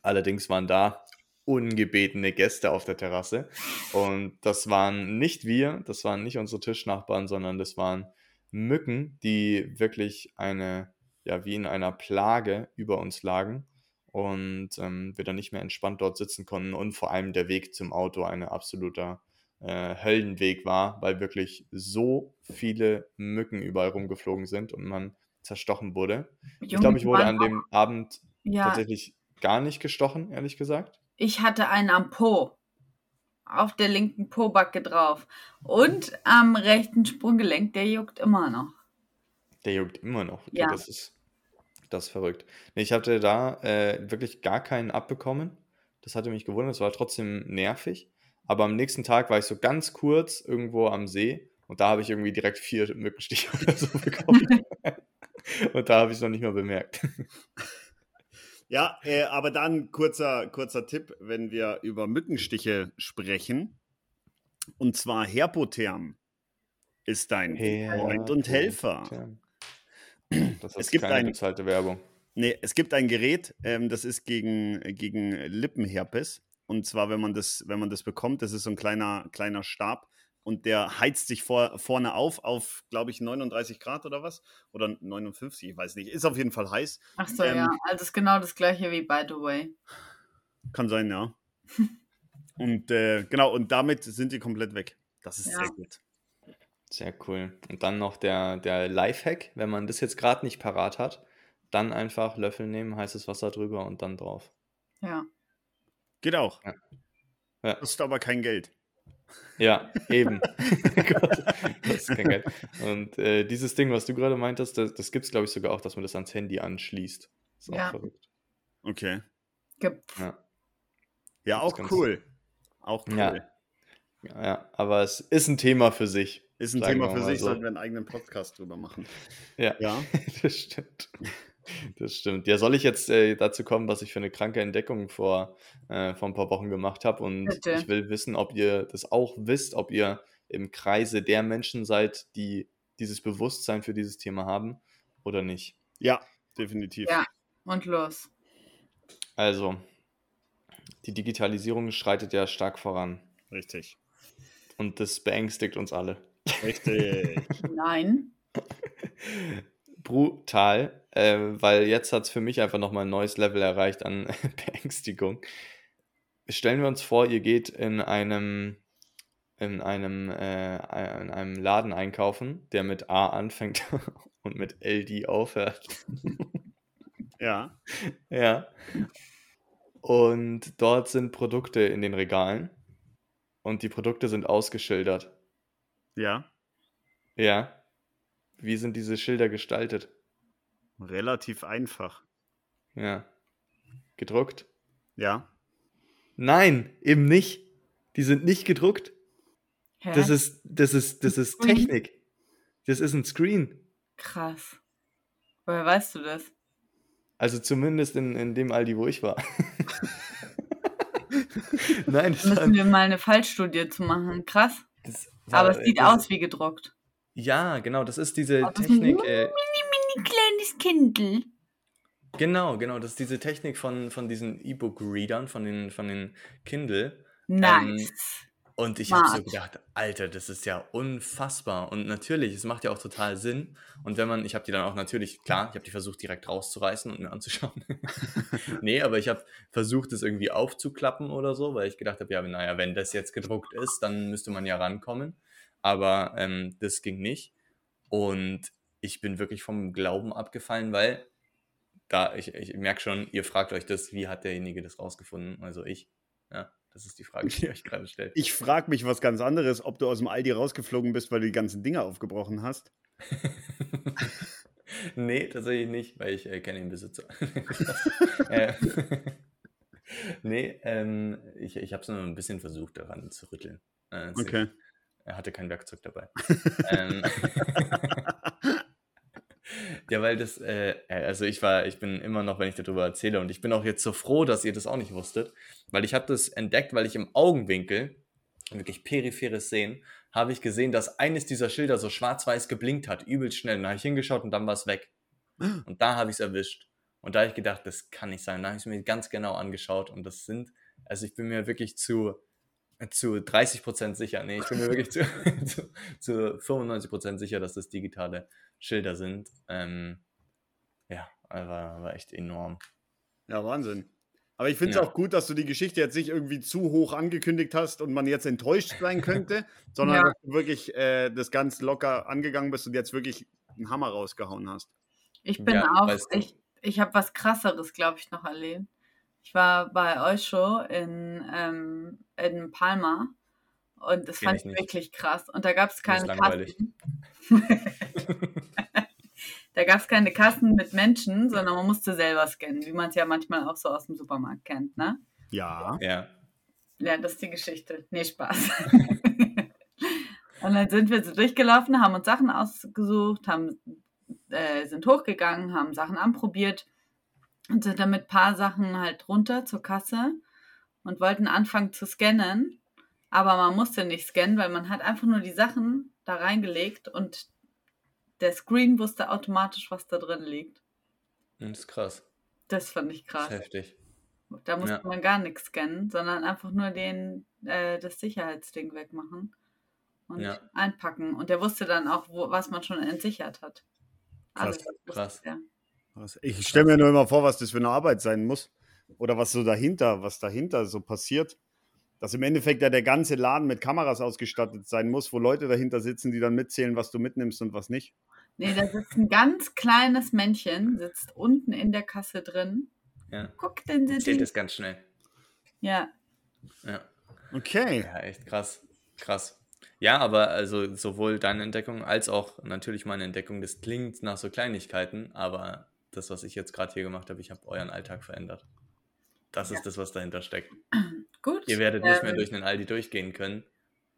B: Allerdings waren da ungebetene Gäste auf der Terrasse. Und das waren nicht wir, das waren nicht unsere Tischnachbarn, sondern das waren Mücken, die wirklich eine, ja, wie in einer Plage über uns lagen. Und ähm, wir dann nicht mehr entspannt dort sitzen konnten. Und vor allem der Weg zum Auto ein absoluter äh, Höllenweg war, weil wirklich so viele Mücken überall rumgeflogen sind und man zerstochen wurde. Ich
A: Junge,
B: glaube, ich wurde an dem Abend
A: Ja,
B: tatsächlich gar nicht gestochen, ehrlich gesagt.
A: ich hatte einen am Po. Auf der linken Pobacke drauf. Und am rechten Sprunggelenk, der juckt immer noch.
B: Der juckt immer noch. Okay,
A: Ja.
B: das ist, das ist verrückt. Nee, ich hatte da äh, wirklich gar keinen abbekommen. Das hatte mich gewundert. Es war trotzdem nervig. Aber am nächsten Tag war ich so ganz kurz irgendwo am See und da habe ich irgendwie direkt vier Mückenstiche oder so bekommen. und da habe ich es noch nicht mal bemerkt.
C: Ja, äh, aber dann kurzer, kurzer Tipp, wenn wir über Mückenstiche sprechen. Und zwar Herpotherm ist dein Freund und Helfer.
B: Das
C: Es
B: ist
C: gibt
B: keine
C: ein-
B: bezahlte Werbung.
C: Nee, es gibt ein Gerät, ähm, das ist gegen, gegen Lippenherpes. Und zwar, wenn man das, wenn man das bekommt, das ist so ein kleiner, kleiner Stab und der heizt sich vor, vorne auf, auf, glaube ich, 39 Grad oder was? Oder 59, ich weiß nicht. Ist auf jeden Fall heiß.
A: Ach so,
C: Ähm,
A: ja. Also ist genau das gleiche wie By the Way.
C: Kann sein, ja. Und äh, genau, und damit sind die komplett weg. Das ist
A: Ja.
C: sehr gut.
B: Sehr cool. Und dann noch der, der Lifehack, wenn man das jetzt gerade nicht parat hat, dann einfach Löffel nehmen, heißes Wasser drüber und dann drauf.
A: Ja.
C: Geht auch.
B: Ja. Ja.
C: Kostet aber kein Geld.
B: Ja, eben. das ist kein Geld. Und äh, dieses Ding, was du gerade meintest, das, das gibt es, glaube ich, sogar auch, dass man das ans Handy anschließt. Ist auch
A: Ja.
B: verrückt.
C: Okay.
A: Gibt.
B: Ja.
C: Ja, auch cool. Auch cool.
B: Ja. Ja, ja, aber es ist ein Thema für sich.
C: Ist ein Thema für sich,
B: so.
C: sollten wir einen eigenen Podcast drüber machen.
B: Ja,
C: Ja.
B: das stimmt. Das stimmt. Ja, soll ich jetzt äh, dazu kommen, was ich für eine kranke Entdeckung vor, äh, vor ein paar Wochen gemacht habe? Und
A: Bitte.
B: ich will wissen, ob ihr das auch wisst, ob ihr im Kreise der Menschen seid, die dieses Bewusstsein für dieses Thema haben oder nicht.
C: Ja, definitiv.
A: Ja. Und los.
B: Also, die Digitalisierung schreitet ja stark voran
C: Richtig.
B: und das beängstigt uns alle.
C: Richtig.
A: Nein.
B: Brutal, äh, weil jetzt hat es für mich einfach nochmal ein neues Level erreicht an Beängstigung. Stellen wir uns vor, ihr geht in einem, in einem, äh, in einem Laden einkaufen, der mit A anfängt und mit LD aufhört.
C: ja.
B: Ja. Und dort sind Produkte in den Regalen und die Produkte sind ausgeschildert.
C: Ja.
B: Ja. Wie sind diese Schilder gestaltet?
C: Relativ einfach.
B: Ja. Gedruckt?
C: Ja.
B: Nein, eben nicht. Die sind nicht gedruckt.
A: Hä?
B: Das ist, das ist, das ist? Technik. Das ist ein Screen.
A: Krass. Woher weißt du das?
B: Also zumindest in, in dem Aldi, wo ich war. Nein, das, war,
A: Müssen wir mal eine Fallstudie zu machen. Krass.
B: Das war,
A: Aber es sieht
B: das,
A: aus wie gedruckt.
B: Ja, genau, das ist diese
A: es ist ein
B: Technik. Äh,
A: Mini, mini kleines Kindle.
B: Genau, genau. Das ist diese Technik von, von diesen E-Book-Readern, von den, von den Kindle. Ähm,
A: Nice.
B: Und ich habe so gedacht, Alter, das ist ja unfassbar. Und natürlich, es macht ja auch total Sinn. Und wenn man, ich habe die dann auch natürlich, klar, ich habe die versucht direkt rauszureißen und mir anzuschauen. nee, aber ich habe versucht, es irgendwie aufzuklappen oder so, weil ich gedacht habe, ja, naja, wenn das jetzt gedruckt ist, dann müsste man ja rankommen. Aber ähm, das ging nicht. Und ich bin wirklich vom Glauben abgefallen, weil da, ich, ich merke schon, ihr fragt euch das, wie hat derjenige das rausgefunden? Also ich. Ja, das ist die Frage, die ihr euch gerade stellt.
C: Ich frage mich was ganz anderes, ob du aus dem Aldi rausgeflogen bist, weil du die ganzen Dinge aufgebrochen hast.
B: nee, tatsächlich nicht, weil ich äh, kenne den Besitzer. äh, nee, ähm, ich, ich habe es nur ein bisschen versucht, daran zu rütteln. Äh,
C: Okay.
B: Er hatte kein Werkzeug dabei. ähm, ja, weil das, äh, äh, also ich war, ich bin immer noch, wenn ich darüber erzähle, und ich bin auch jetzt so froh, dass ihr das auch nicht wusstet, weil ich habe das entdeckt, weil ich im Augenwinkel, wirklich peripheres Sehen, habe ich gesehen, dass eines dieser Schilder so schwarz-weiß geblinkt hat, übelst schnell. Und da habe ich hingeschaut und dann war es weg. Und da habe ich es erwischt. Und da habe ich gedacht, das kann nicht sein. Da habe ich es mir ganz genau angeschaut und das sind, also ich bin mir wirklich zu, zu 30% sicher, nee, ich bin mir wirklich zu, zu, zu 95% sicher, dass das digitale Schilder sind. Ähm, ja, war, war echt enorm.
C: Ja, Wahnsinn. Aber ich finde es
B: Ja.
C: auch gut, dass du die Geschichte jetzt nicht irgendwie zu hoch angekündigt hast und man jetzt enttäuscht sein könnte, sondern
A: Ja.
C: dass du wirklich äh, das ganz locker angegangen bist und jetzt wirklich einen Hammer rausgehauen hast.
A: Ich bin
B: Ja,
A: auch,
B: weißt du.
A: ich, ich habe was krasseres, glaube ich, noch erlebt. Ich war bei euch schon in, ähm, in Palma und das
B: Kenn
A: fand
B: ich
A: ich
B: nicht.
A: wirklich krass. Und da gab es keine. Kassen. da gab es keine Kassen mit Menschen, sondern man musste selber scannen, wie man es ja manchmal auch so aus dem Supermarkt kennt, ne?
C: Ja.
B: Ja,
A: Ja, das ist die Geschichte. Nee, Spaß. und dann sind wir so durchgelaufen, haben uns Sachen ausgesucht, haben, äh, sind hochgegangen, haben Sachen anprobiert und sind dann mit ein paar Sachen halt runter zur Kasse und wollten anfangen zu scannen. Aber man musste nicht scannen, weil man hat einfach nur die Sachen da reingelegt und der Screen wusste automatisch, was da drin liegt.
B: das ist krass.
A: Das fand ich
B: Das
A: krass.
B: ist heftig.
A: Da musste
B: Ja.
A: man gar nichts scannen, sondern einfach nur den, äh, das Sicherheitsding wegmachen und
B: Ja.
A: einpacken. Und der wusste dann auch, wo, was man schon entsichert hat.
C: Krass,
A: wusste
B: krass.
A: er.
C: Was- Ich stelle mir nur immer vor, was das für eine Arbeit sein muss. Oder was so dahinter, was dahinter so passiert. Dass im Endeffekt ja der ganze Laden mit Kameras ausgestattet sein muss, wo Leute dahinter sitzen, die dann mitzählen, was du mitnimmst und was nicht.
A: Nee, da sitzt ein ganz kleines Männchen, sitzt unten in der Kasse drin.
B: Ja.
A: Guck, den
B: Zählt
A: sind
B: es ganz schnell.
A: Ja,
B: Ja.
C: Okay.
B: Ja, echt krass. Krass. Ja, aber also sowohl deine Entdeckung als auch natürlich meine Entdeckung, das klingt nach so Kleinigkeiten, aber das, was ich jetzt gerade hier gemacht habe, ich habe euren Alltag verändert. Das
A: Ja.
B: ist das, was dahinter steckt.
A: gut.
B: Ihr werdet nicht mehr
A: Ähm,
B: durch einen Aldi durchgehen können,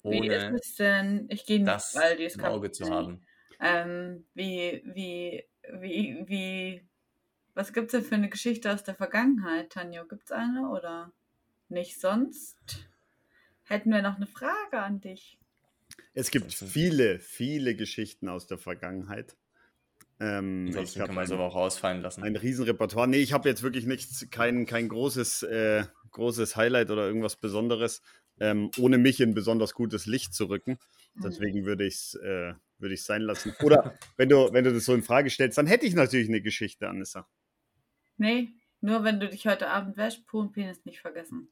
A: Wie
B: ohne
A: ist es denn? Ich gehe nicht,
B: das
A: weil die ist
B: im Auge zu haben.
A: Ähm, wie, wie, wie, wie, was gibt's denn für eine Geschichte aus der Vergangenheit, Tanjo? Gibt's eine oder nicht sonst? Hätten wir noch eine Frage an dich.
C: Es gibt viele, viele Geschichten aus der Vergangenheit. Ähm,
B: Ansonsten
C: ich
B: kann man es
C: habe
B: aber auch ausfallen lassen.
C: ein, Riesenrepertoire. Nee, ich habe jetzt wirklich nichts, kein, kein großes, äh, großes Highlight oder irgendwas Besonderes, ähm, ohne mich in besonders gutes Licht zu rücken. Deswegen würde ich es äh, würde ich's sein lassen. Oder wenn du, wenn du das so in Frage stellst, dann hätte ich natürlich eine Geschichte, Anissa.
A: Nee, nur wenn du dich heute Abend wäschst, Po und Penis nicht vergessen.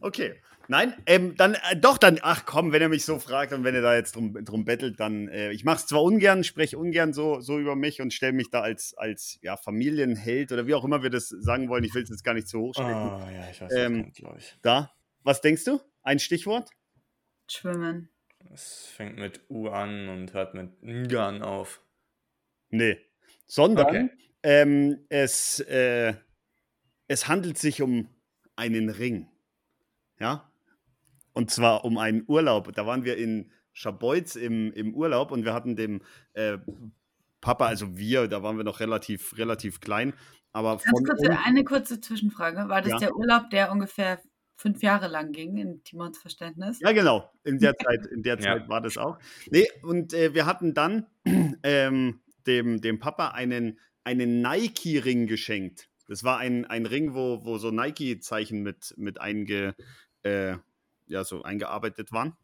C: Okay. Nein, ähm, dann äh, doch, dann, ach komm, wenn er mich so fragt und wenn er da jetzt drum, drum bettelt, dann, äh, ich mache es zwar ungern, spreche ungern so, so über mich und stelle mich da als, als ja, Familienheld oder wie auch immer wir das sagen wollen. Ich will es jetzt gar nicht zu hoch stecken.
B: Oh, ja, ich weiß,
C: Ähm,
B: glaube ich.
C: Da, was denkst du? Ein Stichwort?
A: Schwimmen.
B: Es fängt mit U an und hört mit Ngan auf.
C: Nee. Sondern
B: Okay.
C: ähm, es, äh, es handelt sich um einen Ring. Ja? Und zwar um einen Urlaub. Da waren wir in Scharbeutz im, im Urlaub und wir hatten dem äh, Papa, also wir, da waren wir noch relativ, relativ klein, aber
A: kurze, eine kurze Zwischenfrage. War das
C: Ja.
A: der Urlaub, der ungefähr fünf Jahre lang ging, in Timons Verständnis?
C: Ja, genau. In der Zeit, in der
B: Ja.
C: Zeit war das auch. Nee, und äh, wir hatten dann ähm, dem, dem Papa einen einen Nike-Ring geschenkt. Das war ein, ein Ring, wo, wo so Nike-Zeichen mit, mit einge, äh, ja, so eingearbeitet waren.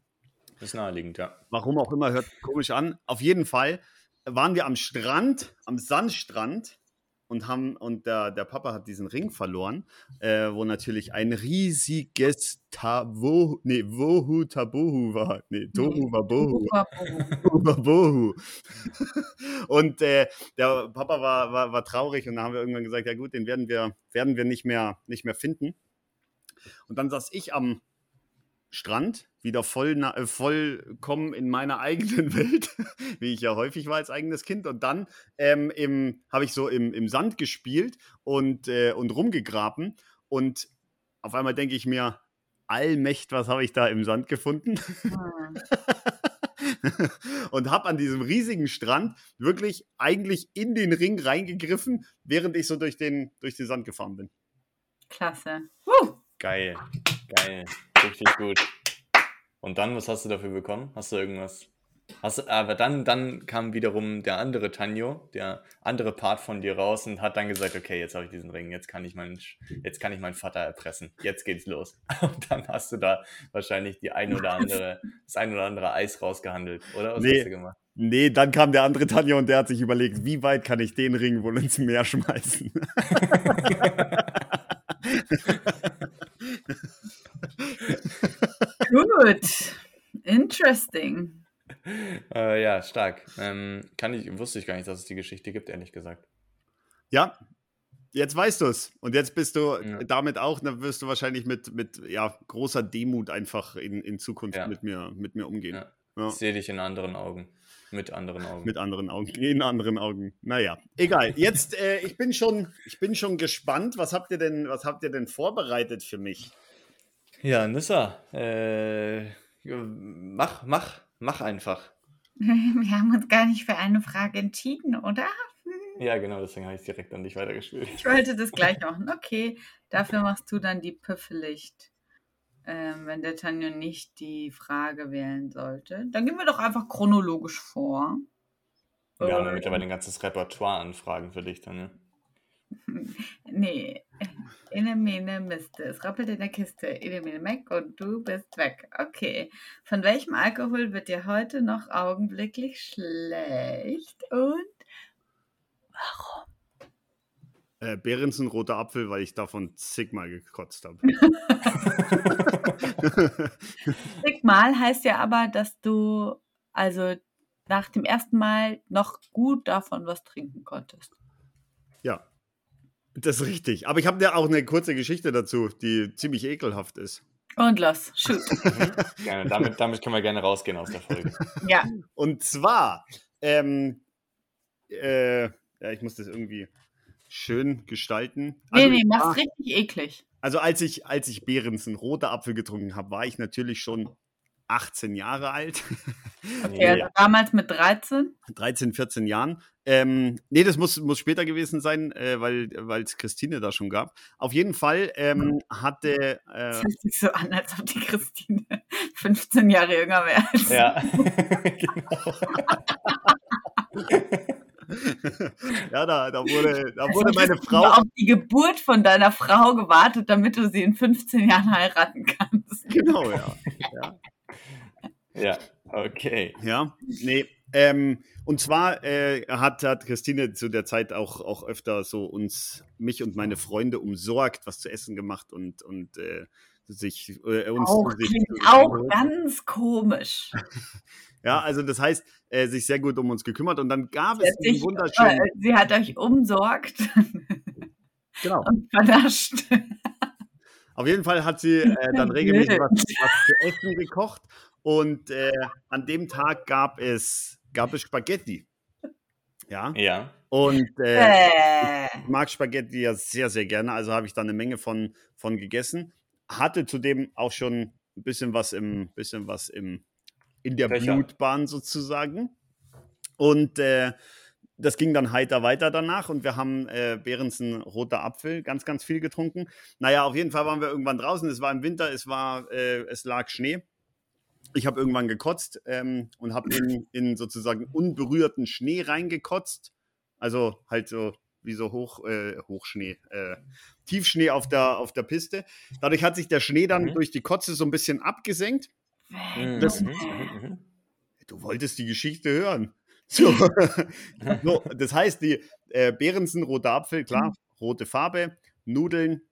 B: Das ist naheliegend, ja.
C: Warum auch immer, hört komisch an. Auf jeden Fall waren wir am Strand, am Sandstrand und haben und der, der Papa hat diesen Ring verloren, äh, wo natürlich ein riesiges Tabo, nee, Wohu Tabohu war. Nee, Tohu Wabohu. Wabohu. und äh, der Papa war, war, war traurig und da haben wir irgendwann gesagt, ja gut, den werden wir, werden wir nicht mehr, nicht mehr finden. Und dann saß ich am Strand, wieder voll, äh, vollkommen in meiner eigenen Welt, wie ich ja häufig war als eigenes Kind. Und dann ähm, habe ich so im, im Sand gespielt und, äh, und rumgegraben. Und auf einmal denke ich mir, Allmächt, was habe ich da im Sand gefunden? Hm. und habe an diesem riesigen Strand wirklich eigentlich in den Ring reingegriffen, während ich so durch den, durch den Sand gefahren bin.
A: Klasse. Uh.
B: Geil, geil. Richtig gut. Und dann, was hast du dafür bekommen? Hast du irgendwas? Hast, aber dann, dann kam wiederum der andere Tanjo, der andere Part von dir raus und hat dann gesagt, okay, jetzt habe ich diesen Ring, jetzt kann ich meinen, jetzt kann ich meinen Vater erpressen, jetzt geht's los. Und dann hast du da wahrscheinlich die ein oder andere, das ein oder andere Eis rausgehandelt, oder? Was
C: nee,
B: hast du gemacht?
C: Nee, dann kam der andere Tanjo und der hat sich überlegt, wie weit kann ich den Ring wohl ins Meer schmeißen?
A: Gut. Interesting.
B: Äh, ja, stark. Ähm, kann ich, wusste ich gar nicht, dass es die Geschichte gibt, ehrlich gesagt.
C: Ja, jetzt weißt du es. Und jetzt bist du ja. damit auch, dann wirst du wahrscheinlich mit, mit ja, großer Demut einfach in, in Zukunft ja. mit, mir, mit mir umgehen. Ja.
B: Ja. Ich sehe dich in anderen Augen. Mit anderen Augen.
C: Mit anderen Augen. In anderen Augen. Naja, egal. Jetzt, äh, ich, bin schon, ich bin schon gespannt. Was habt ihr denn, was habt ihr denn vorbereitet für mich?
B: Ja, Nissa, äh, mach, mach, mach einfach.
A: Wir haben uns gar nicht für eine Frage entschieden, oder?
B: Ja, genau, deswegen habe ich direkt an dich weitergespielt.
A: Ich wollte das gleich machen. Okay, dafür machst du dann die Püffelicht. Ähm, wenn der Tanja nicht die Frage wählen sollte. Dann gehen wir doch einfach chronologisch vor.
B: Wir haben ja mittlerweile ein ganzes Repertoire an Fragen für dich ne?
A: Nee, Inne Mene Miste. Es rappelt in der Kiste. Inne Mene Mac und du bist weg. Okay. Von welchem Alkohol wird dir heute noch augenblicklich schlecht und warum?
C: Äh, Behrensen roter Apfel, weil ich davon zigmal gekotzt habe.
A: zigmal heißt ja aber, dass du also nach dem ersten Mal noch gut davon was trinken konntest.
C: Das ist richtig. Aber ich habe ja auch eine kurze Geschichte dazu, die ziemlich ekelhaft ist.
A: Und los, shoot.
B: gerne, damit, damit können wir gerne rausgehen aus der Folge.
A: Ja.
C: Und zwar, ähm, äh, ja, ich muss das irgendwie schön gestalten.
A: Also, nee, nee, mach's richtig eklig.
C: Also als ich, als ich Behrensen roter Apfel getrunken habe, war ich natürlich schon 18 Jahre alt.
A: Okay, also damals mit 13?
C: 13, 14 Jahren. Ähm, nee, das muss, muss später gewesen sein, äh, weil es Christine da schon gab. Auf jeden Fall ähm, hatte. Äh, das
A: hört sich so an, als ob die Christine 15 Jahre jünger wäre.
B: Ja, genau.
C: ja, da, da wurde, da wurde meine Frau.
A: auf die Geburt von deiner Frau gewartet, damit du sie in 15 Jahren heiraten kannst.
C: Genau, ja. ja.
B: Ja, okay.
C: Ja, nee. Ähm, und zwar äh, hat, hat Christine zu der Zeit auch, auch öfter so uns, mich und meine Freunde umsorgt, was zu essen gemacht und, und äh, sich äh, uns.
A: Auch,
C: sich,
A: klingt auch ganz komisch.
C: ja, also das heißt, äh, sich sehr gut um uns gekümmert und dann gab sie es einen wunderschönen.
A: Äh, sie hat euch umsorgt.
C: genau.
A: Und vernascht.
C: Auf jeden Fall hat sie äh, dann regelmäßig was, was zu essen gekocht und äh, an dem Tag gab es, gab es Spaghetti. Ja.
B: Ja.
C: Und äh, ich mag Spaghetti ja sehr, sehr gerne. Also habe ich da eine Menge von, von gegessen. Hatte zudem auch schon ein bisschen was im, bisschen was im, in der Fächer. Blutbahn sozusagen. Und äh, das ging dann heiter weiter danach und wir haben äh, Behrensen roter Apfel ganz, ganz viel getrunken. Naja, auf jeden Fall waren wir irgendwann draußen. Es war im Winter, es war, äh, es lag Schnee ich habe irgendwann gekotzt ähm, und habe in, in sozusagen unberührten Schnee reingekotzt. Also halt so wie so Hoch, äh, Hochschnee, äh, Tiefschnee auf der, auf der Piste. Dadurch hat sich der Schnee dann
B: Mhm.
C: durch die Kotze so ein bisschen abgesenkt.
B: Mhm,
C: Das-
B: mhm, mhm, mhm.
C: Du wolltest die Geschichte hören. So. so, das heißt, die äh, Behrensen rote Apfel, klar, rote Farbe, Nudeln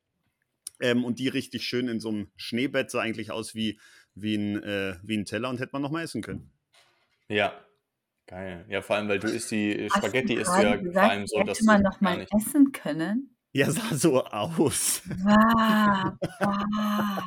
C: ähm, und die richtig schön in so einem Schneebett, so eigentlich aus wie, wie, ein, äh, wie ein Teller und hätte man noch mal essen können.
B: Ja, geil. Ja, vor allem, weil du isst die
A: Hast du
B: Spaghetti
A: gerade
B: ja
A: gesagt,
B: vor allem so,
A: hätte
B: dass du
A: man noch
B: gar
A: mal
B: nicht.
A: essen können?
C: Ja, sah so aus.
A: Wow, wow.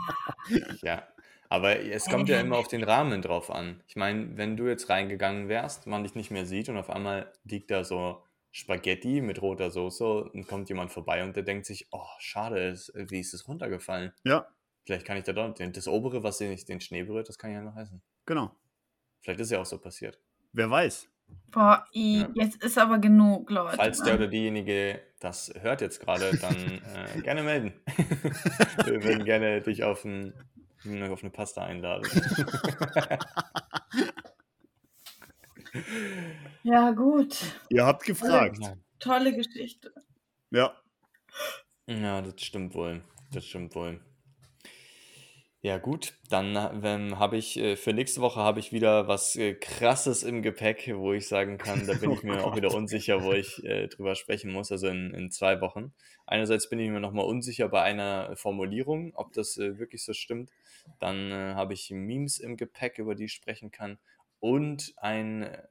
B: Ja, aber es kommt ja immer auf den Rahmen drauf an. Ich meine, wenn du jetzt reingegangen wärst, man dich nicht mehr sieht und auf einmal liegt da so Spaghetti mit roter Soße und kommt jemand vorbei und der denkt sich, oh, schade, es- wie ist es runtergefallen?
C: Ja,
B: Vielleicht kann ich da doch, das obere, was den, den Schnee berührt, das kann ich ja noch essen.
C: genau.
B: Vielleicht ist ja auch so passiert.
C: Wer weiß.
A: Boah, i,
B: Ja.
A: jetzt ist aber genug, Leute.
B: Falls der oder diejenige das hört jetzt gerade, dann äh, gerne melden. Wir würden gerne dich auf, ein, auf eine Pasta einladen.
A: Ja, gut.
C: Ihr habt gefragt.
A: Tolle Geschichte.
C: Ja.
B: Ja, das stimmt wohl. Das stimmt wohl. Ja, gut, dann ähm, habe ich äh, für nächste Woche habe ich wieder was äh, krasses im Gepäck, wo ich sagen kann, da bin ich mir auch wieder unsicher, wo ich äh, drüber sprechen muss, also in, in zwei Wochen. Einerseits bin ich mir nochmal unsicher bei einer Formulierung, ob das äh, wirklich so stimmt. Dann habe ich Memes im Gepäck, über die ich sprechen kann. Und eine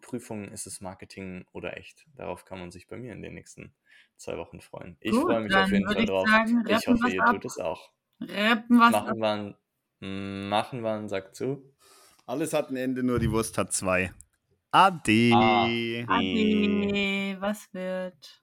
B: Prüfung, ist es Marketing oder echt? Darauf kann man sich bei mir in den nächsten zwei Wochen freuen. Ich freue mich auf jeden Fall drauf.
A: sagen,
B: Ich hoffe, ihr
A: ab.
B: tut es auch.
A: Rappen was.
B: Machen wir einen, machen wir einen Sack zu.
C: Alles hat ein Ende, nur die Wurst hat zwei. Ade.
B: Ah.
A: Ade, was wird?